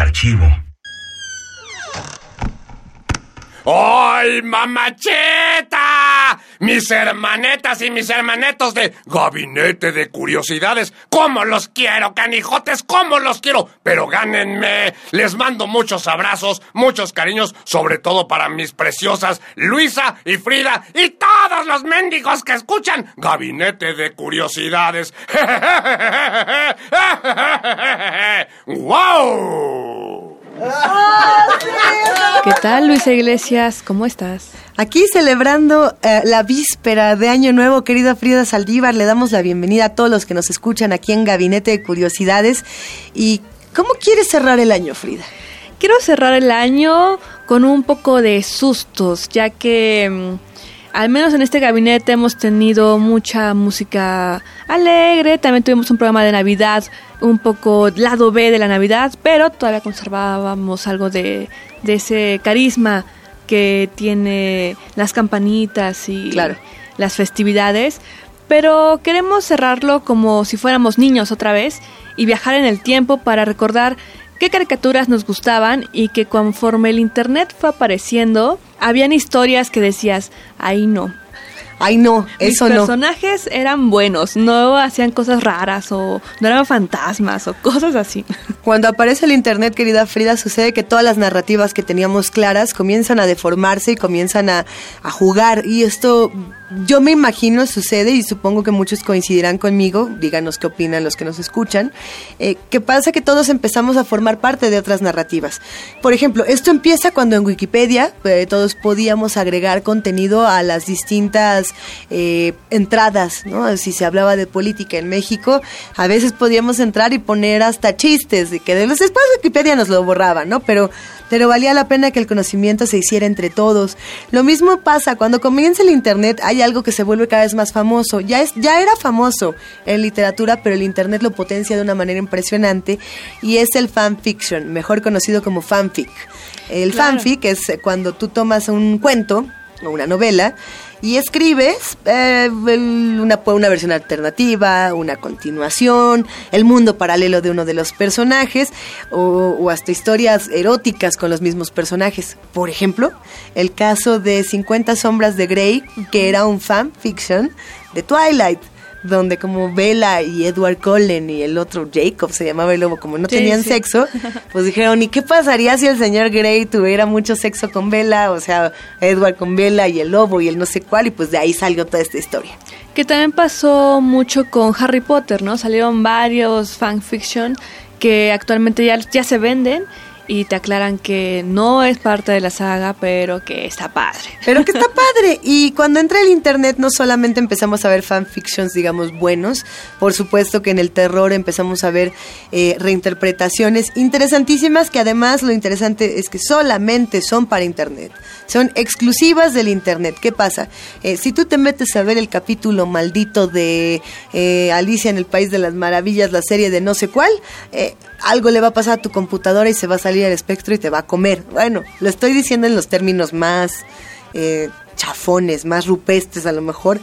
Archivo. ¡Ay, mamacheta! Mis hermanetas y mis hermanetos de Gabinete de Curiosidades. ¿Cómo los quiero, canijotes? ¿Cómo los quiero? Pero gánenme. Les mando muchos abrazos, muchos cariños, sobre todo para mis preciosas Luisa y Frida y todos los mendigos que escuchan Gabinete de Curiosidades. ¡Wow! ¿Qué tal, Luisa Iglesias? ¿Cómo estás? Aquí celebrando eh, la víspera de Año Nuevo, querida Frida Saldívar, le damos la bienvenida a todos los que nos escuchan aquí en Gabinete de Curiosidades. ¿Y cómo quieres cerrar el año, Frida? Quiero cerrar el año con un poco de sustos, ya que mm, al menos en este gabinete hemos tenido mucha música alegre, también tuvimos un programa de Navidad, un poco lado B de la Navidad, pero todavía conservábamos algo de, de ese carisma que tiene las campanitas y Claro. las festividades. Pero queremos cerrarlo como si fuéramos niños otra vez y viajar en el tiempo para recordar qué caricaturas nos gustaban y que conforme el internet fue apareciendo, habían historias que decías, ahí no. Ay, no, eso no. personajes eran buenos, no hacían cosas raras o no eran fantasmas o cosas así. Cuando aparece el Internet, querida Frida, sucede que todas las narrativas que teníamos claras comienzan a deformarse y comienzan a, a jugar. Y esto, yo me imagino, sucede y supongo que muchos coincidirán conmigo, díganos qué opinan los que nos escuchan, eh, que pasa que todos empezamos a formar parte de otras narrativas. Por ejemplo, esto empieza cuando en Wikipedia eh, todos podíamos agregar contenido a las distintas eh, entradas, ¿no? Si se hablaba de política en México, a veces podíamos entrar y poner hasta chistes, de que después Wikipedia nos lo borraba, ¿no? Pero, pero valía la pena que el conocimiento se hiciera entre todos. Lo mismo pasa cuando comienza el Internet, hay algo que se vuelve cada vez más famoso. Ya, es, ya era famoso en literatura, pero el Internet lo potencia de una manera impresionante y es el fanfiction, mejor conocido como fanfic. El Claro. fanfic es cuando tú tomas un cuento o una novela y escribes eh, una, una versión alternativa, una continuación, el mundo paralelo de uno de los personajes o, o hasta historias eróticas con los mismos personajes. Por ejemplo, el caso de 50 sombras de Grey, que era un fanfiction de Twilight donde como Bella y Edward Cullen y el otro Jacob se llamaba el lobo, como no Sí, tenían sí. sexo, pues dijeron, ¿y qué pasaría si el señor Grey tuviera mucho sexo con Bella? O sea, Edward con Bella y el lobo y el no sé cuál, y pues de ahí salió toda esta historia. Que también pasó mucho con Harry Potter, ¿no? Salieron varios fanfiction que actualmente ya, ya se venden y te aclaran que no es parte de la saga, pero que está padre. Pero que está padre. Y cuando entra el internet no solamente empezamos a ver fanfictions, digamos, buenos, por supuesto que en el terror empezamos a ver eh, reinterpretaciones interesantísimas que además lo interesante es que solamente son para internet. Son exclusivas del internet. ¿Qué pasa? Eh, si tú te metes a ver el capítulo maldito de eh, Alicia en el País de las Maravillas, la serie de no sé cuál, eh, algo le va a pasar a tu computadora y se va a salir al espectro y te va a comer. Bueno, lo estoy diciendo en los términos más eh, chafones, más rupestres a lo mejor,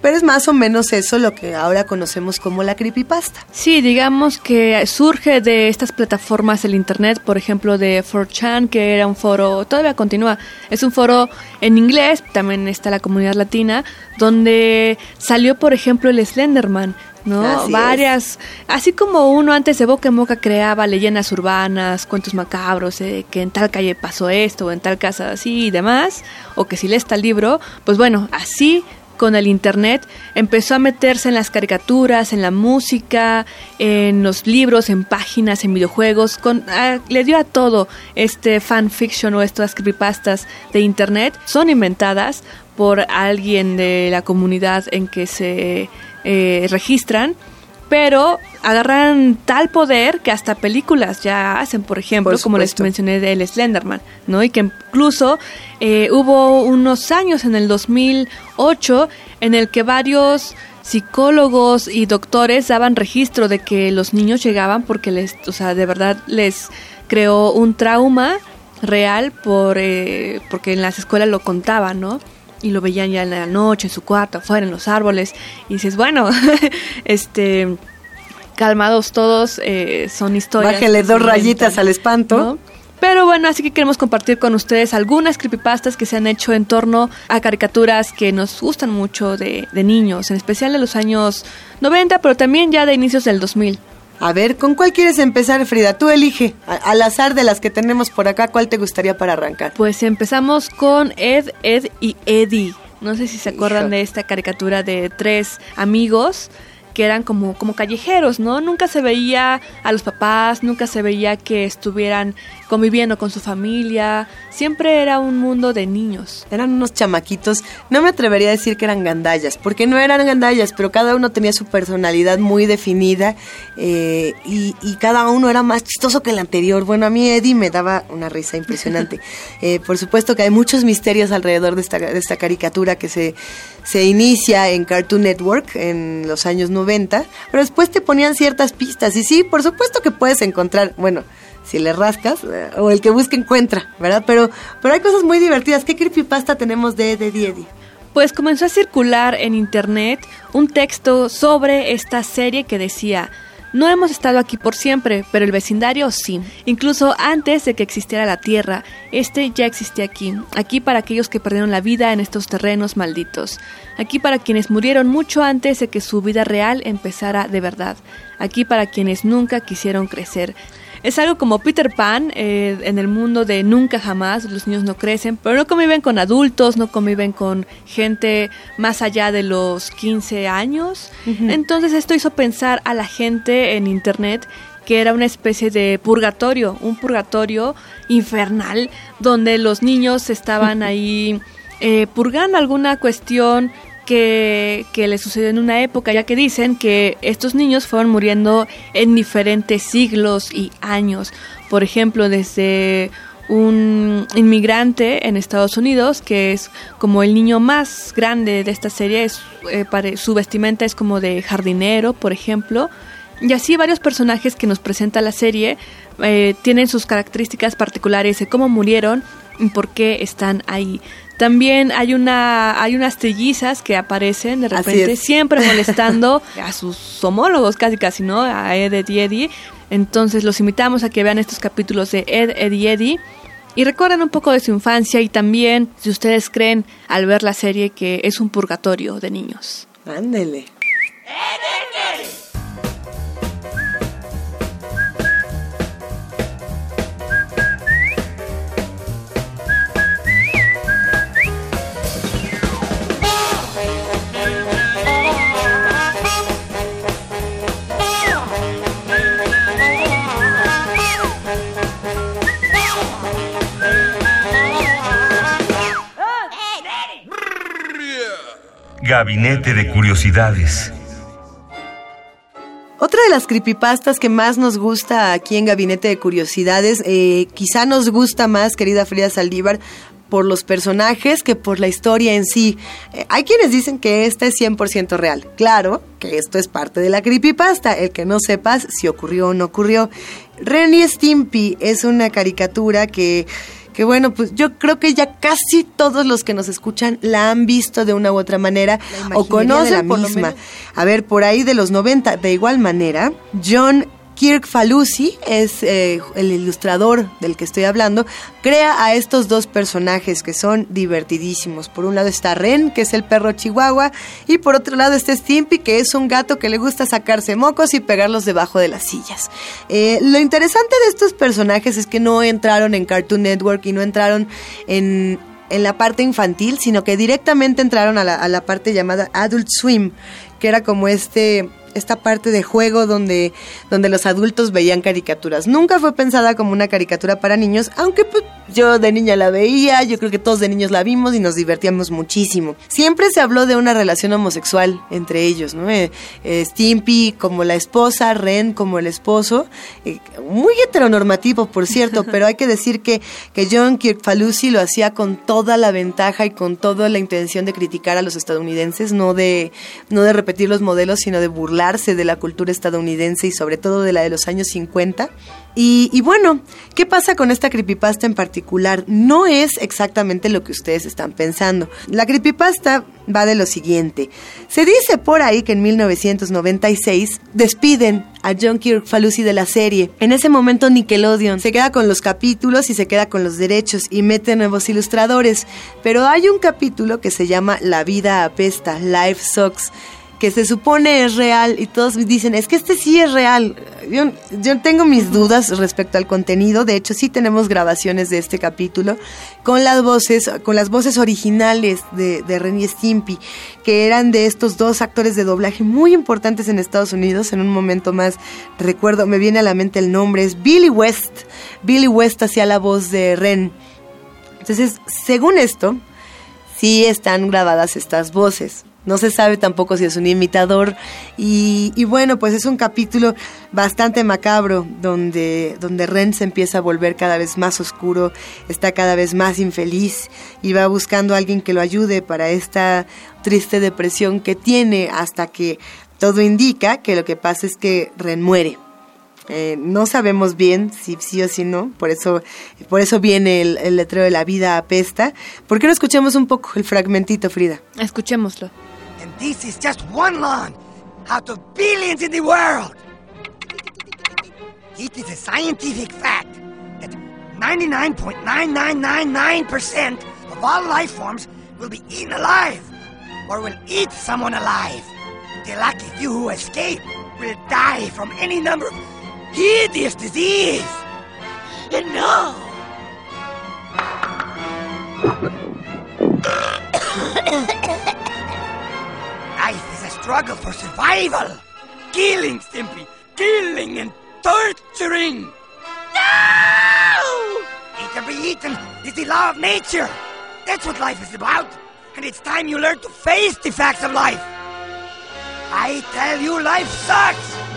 pero es más o menos eso lo que ahora conocemos como la creepypasta. Sí, digamos que surge de estas plataformas del internet, por ejemplo de 4chan, que era un foro, todavía continúa, es un foro en inglés, también está la comunidad latina, donde salió, por ejemplo, el Slenderman. ¿no? Así es. Varias, así como uno antes de boca en boca creaba leyendas urbanas, cuentos macabros, eh, que en tal calle pasó esto, o en tal casa así y demás, o que si lees tal libro, pues bueno, así con el internet empezó a meterse en las caricaturas, en la música, en los libros, en páginas, en videojuegos, con, le dio a todo este fanfiction o estas creepypastas de internet, son inventadas por alguien de la comunidad en que se eh, registran pero agarran tal poder que hasta películas ya hacen, por ejemplo, Por como les mencioné del Slenderman, ¿no? Y que incluso eh, hubo unos años en el 2008 en el que varios psicólogos y doctores daban registro de que los niños llegaban porque les, o sea, de verdad les creó un trauma real por eh, porque en las escuelas lo contaban, ¿no? Y lo veían ya en la noche, en su cuarto, afuera, en los árboles. Y dices, bueno, este, calmados todos, eh, son historias. Bájele que dos rayitas al espanto. ¿no? Pero bueno, así que queremos compartir con ustedes algunas creepypastas que se han hecho en torno a caricaturas que nos gustan mucho de, de niños, en especial de los años 90, pero también ya de inicios del 2000. A ver, ¿con cuál quieres empezar, Frida? Tú elige. Al azar de las que tenemos por acá, ¿cuál te gustaría para arrancar? Pues empezamos con Ed, Ed y Eddie. No sé si se acuerdan Hijo. de esta caricatura de tres amigos que eran como, como callejeros, ¿no? Nunca se veía a los papás, nunca se veía que estuvieran conviviendo con su familia. Siempre era un mundo de niños. Eran unos chamaquitos, no me atrevería a decir que eran gandallas, porque no eran gandallas, pero cada uno tenía su personalidad muy definida eh, y, y cada uno era más chistoso que el anterior. Bueno, a mí Eddie me daba una risa impresionante. Eh, por supuesto que hay muchos misterios alrededor de esta, de esta caricatura que se, se inicia en Cartoon Network en los años 90, pero después te ponían ciertas pistas y sí, por supuesto que puedes encontrar, bueno, si le rascas, eh, o el que busca encuentra, ¿verdad? Pero, pero hay cosas muy divertidas. ¿Qué creepypasta tenemos de Ed, Eddie, Eddie? Pues comenzó a circular en internet un texto sobre esta serie que decía, no hemos estado aquí por siempre, pero el vecindario sí. Incluso antes de que existiera la Tierra, este ya existía aquí. Aquí para aquellos que perdieron la vida en estos terrenos malditos. Aquí para quienes murieron mucho antes de que su vida real empezara de verdad. Aquí para quienes nunca quisieron crecer. Es algo como Peter Pan eh, en el mundo de nunca jamás, los niños no crecen, pero no conviven con adultos, no conviven con gente más allá de los 15 años. Entonces esto hizo pensar a la gente en internet que era una especie de purgatorio, un purgatorio infernal, donde los niños estaban ahí eh, purgando alguna cuestión que, le sucedió en una época, ya que dicen que estos niños fueron muriendo en diferentes siglos y años. Por ejemplo, desde un inmigrante en Estados Unidos, que es como el niño más grande de esta serie, eh, su vestimenta es como de jardinero, por ejemplo. Y así varios personajes que nos presenta la serie eh, tienen sus características particulares de cómo murieron y por qué están ahí. También hay una hay unas trillizas que aparecen de repente siempre molestando a sus homólogos casi casi, ¿no? A Ed, Ed y Eddie. Entonces los invitamos a que vean estos capítulos de Ed, Ed y Eddie y recuerden un poco de su infancia y también si ustedes creen al ver la serie que es un purgatorio de niños. Ándele. Gabinete de Curiosidades. Otra de las creepypastas que más nos gusta aquí en Gabinete de Curiosidades, eh, quizá nos gusta más, querida Frida Saldívar, por los personajes que por la historia en sí. Eh, hay quienes dicen que esta es 100% real. Claro que esto es parte de la creepypasta, el que no sepas si ocurrió o no ocurrió. Renny Stimpy es una caricatura que que bueno, pues yo creo que ya casi todos los que nos escuchan la han visto de una u otra manera o conocen la misma. A ver, por ahí de los 90, de igual manera, John Kirk Falusi es eh, el ilustrador del que estoy hablando, crea a estos dos personajes que son divertidísimos. Por un lado está Ren, que es el perro chihuahua, y por otro lado está Stimpy, que es un gato que le gusta sacarse mocos y pegarlos debajo de las sillas. Eh, lo interesante de estos personajes es que no entraron en Cartoon Network y no entraron en, en la parte infantil, sino que directamente entraron a la, a la parte llamada Adult Swim, que era como este esta parte de juego donde, donde los adultos veían caricaturas. Nunca fue pensada como una caricatura para niños, aunque pues, yo de niña la veía, yo creo que todos de niños la vimos y nos divertíamos muchísimo. Siempre se habló de una relación homosexual entre ellos, ¿no? Eh, eh, Stimpy como la esposa, Ren como el esposo, eh, muy heteronormativo por cierto, pero hay que decir que, que John Kirk Falusi lo hacía con toda la ventaja y con toda la intención de criticar a los estadounidenses, no de, no de repetir los modelos, sino de de la cultura estadounidense y sobre todo de la de los años 50. Y, bueno, ¿qué pasa con esta creepypasta en particular? No es exactamente lo que ustedes están pensando. La creepypasta va de lo siguiente. Se dice por ahí que en 1996 despiden a John Kirk Falusi de la serie. En ese momento Nickelodeon se queda con los capítulos y se queda con los derechos y mete nuevos ilustradores. Pero hay un capítulo que se llama La vida apesta, Life Sucks que se supone es real y todos dicen, es que este sí es real. Yo, tengo mis dudas respecto al contenido, de hecho sí tenemos grabaciones de este capítulo con las voces, con las voces originales de, de Ren y Stimpy, que eran de estos dos actores de doblaje muy importantes en Estados Unidos. En un momento más recuerdo, me viene a la mente el nombre, es Billy West. Billy West hacía la voz de Ren. Entonces, según esto, sí están grabadas estas voces. No se sabe tampoco si es un imitador. Y, bueno, pues es un capítulo bastante macabro donde, donde Ren se empieza a volver cada vez más oscuro, está cada vez más infeliz y va buscando a alguien que lo ayude para esta triste depresión que tiene hasta que todo indica que lo que pasa es que Ren muere. Eh, no sabemos bien si sí o si no, por eso, por eso viene el, el letrero de la vida apesta. ¿Por qué no escuchamos un poco el fragmentito, Frida? Escuchémoslo. This is just one lawn out of billions in the world. It is a scientific fact that 99.9999% of all life forms will be eaten alive or will eat someone alive. The lucky few who escape will die from any number of hideous disease. And no! Life is a struggle for survival. Killing, Stimpy. Killing and torturing. No! Eat or be eaten is the law of nature. That's what life is about. And it's time you learn to face the facts of life. I tell you, life sucks.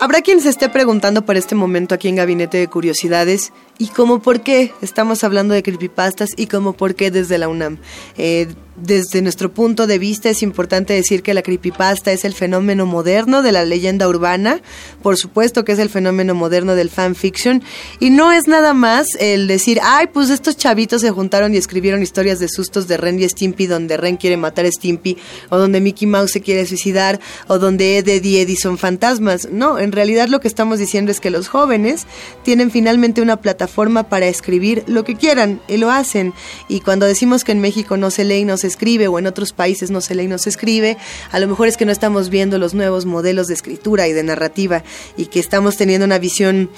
Habrá quien se esté preguntando por este momento aquí en Gabinete de Curiosidades y cómo por qué estamos hablando de creepypastas y cómo por qué desde la UNAM. Eh, desde nuestro punto de vista es importante decir que la creepypasta es el fenómeno moderno de la leyenda urbana, por supuesto que es el fenómeno moderno del fanfiction y no es nada más el decir, ay, pues estos chavitos se juntaron y escribieron historias de sustos de Ren y Stimpy donde Ren quiere matar a Stimpy o donde Mickey Mouse se quiere suicidar o donde Ed, Ed y Eddie son fantasmas. No, realidad lo que estamos diciendo es que los jóvenes tienen finalmente una plataforma para escribir lo que quieran y lo hacen. Y cuando decimos que en México no se lee y no se escribe o en otros países no se lee y no se escribe, a lo mejor es que no estamos viendo los nuevos modelos de escritura y de narrativa y que estamos teniendo una visión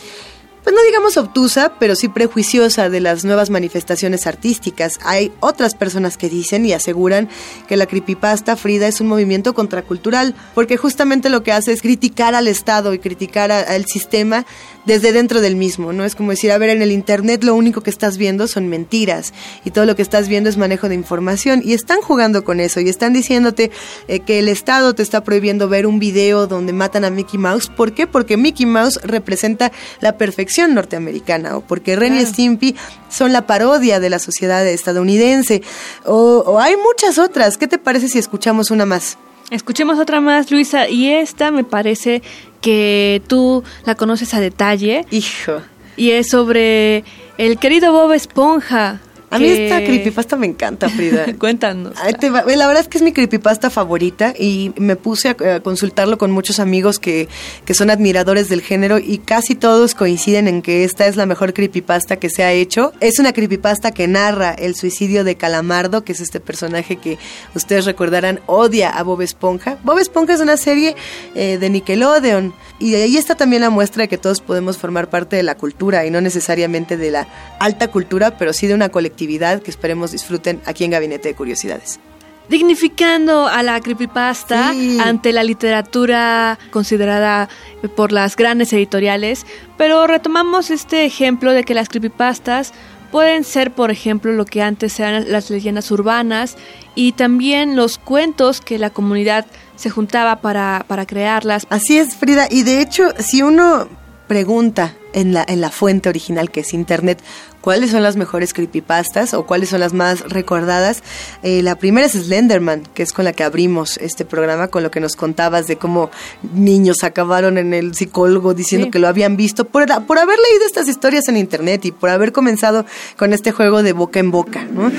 pues no digamos obtusa, pero sí prejuiciosa de las nuevas manifestaciones artísticas. Hay otras personas que dicen y aseguran que la creepypasta Frida es un movimiento contracultural, porque justamente lo que hace es criticar al Estado y criticar al sistema desde dentro del mismo, ¿no? Es como decir, a ver, en el Internet lo único que estás viendo son mentiras y todo lo que estás viendo es manejo de información y están jugando con eso y están diciéndote eh, que el Estado te está prohibiendo ver un video donde matan a Mickey Mouse. ¿Por qué? Porque Mickey Mouse representa la perfección norteamericana o porque Ren y Stimpy son la parodia de la sociedad estadounidense o, o hay muchas otras. ¿Qué te parece si escuchamos una más? Escuchemos otra más, Luisa, y esta me parece que tú la conoces a detalle. Hijo. Y es sobre el querido Bob Esponja. A mí esta creepypasta me encanta, Frida. Cuéntanos. La verdad es que es mi creepypasta favorita y me puse a, consultarlo con muchos amigos que, que, son admiradores del género y casi todos coinciden en que esta es la mejor creepypasta que se ha hecho. Es una creepypasta que narra el suicidio de Calamardo, que es este personaje que ustedes recordarán odia a Bob Esponja. Bob Esponja es una serie eh, de Nickelodeon y ahí está también la muestra de que todos podemos formar parte de la cultura y no necesariamente de la alta cultura, pero sí de una colectividad que esperemos disfruten aquí en Gabinete de Curiosidades. dignificando a la creepypasta Sí. ante la literatura considerada por las grandes editoriales, pero retomamos este ejemplo de que las creepypastas pueden ser, por ejemplo, lo que antes eran las leyendas urbanas y también los cuentos que la comunidad se juntaba para, para crearlas. Así es, Frida. Y de hecho, si uno pregunta en la, en la fuente original, que es Internet, cuáles son las mejores creepypastas o cuáles son las más recordadas, eh, la primera es Slenderman, que es con la que abrimos este programa, con lo que nos contabas de cómo niños acabaron en el psicólogo diciendo Sí. que lo habían visto por, por haber leído estas historias en Internet y por haber comenzado con este juego de boca en boca, ¿no?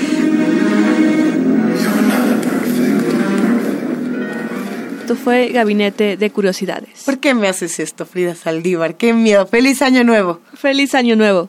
Esto fue Gabinete de Curiosidades. ¿Por qué me haces esto, Frida Saldívar? ¡Qué miedo! ¡Feliz año nuevo! Feliz año nuevo.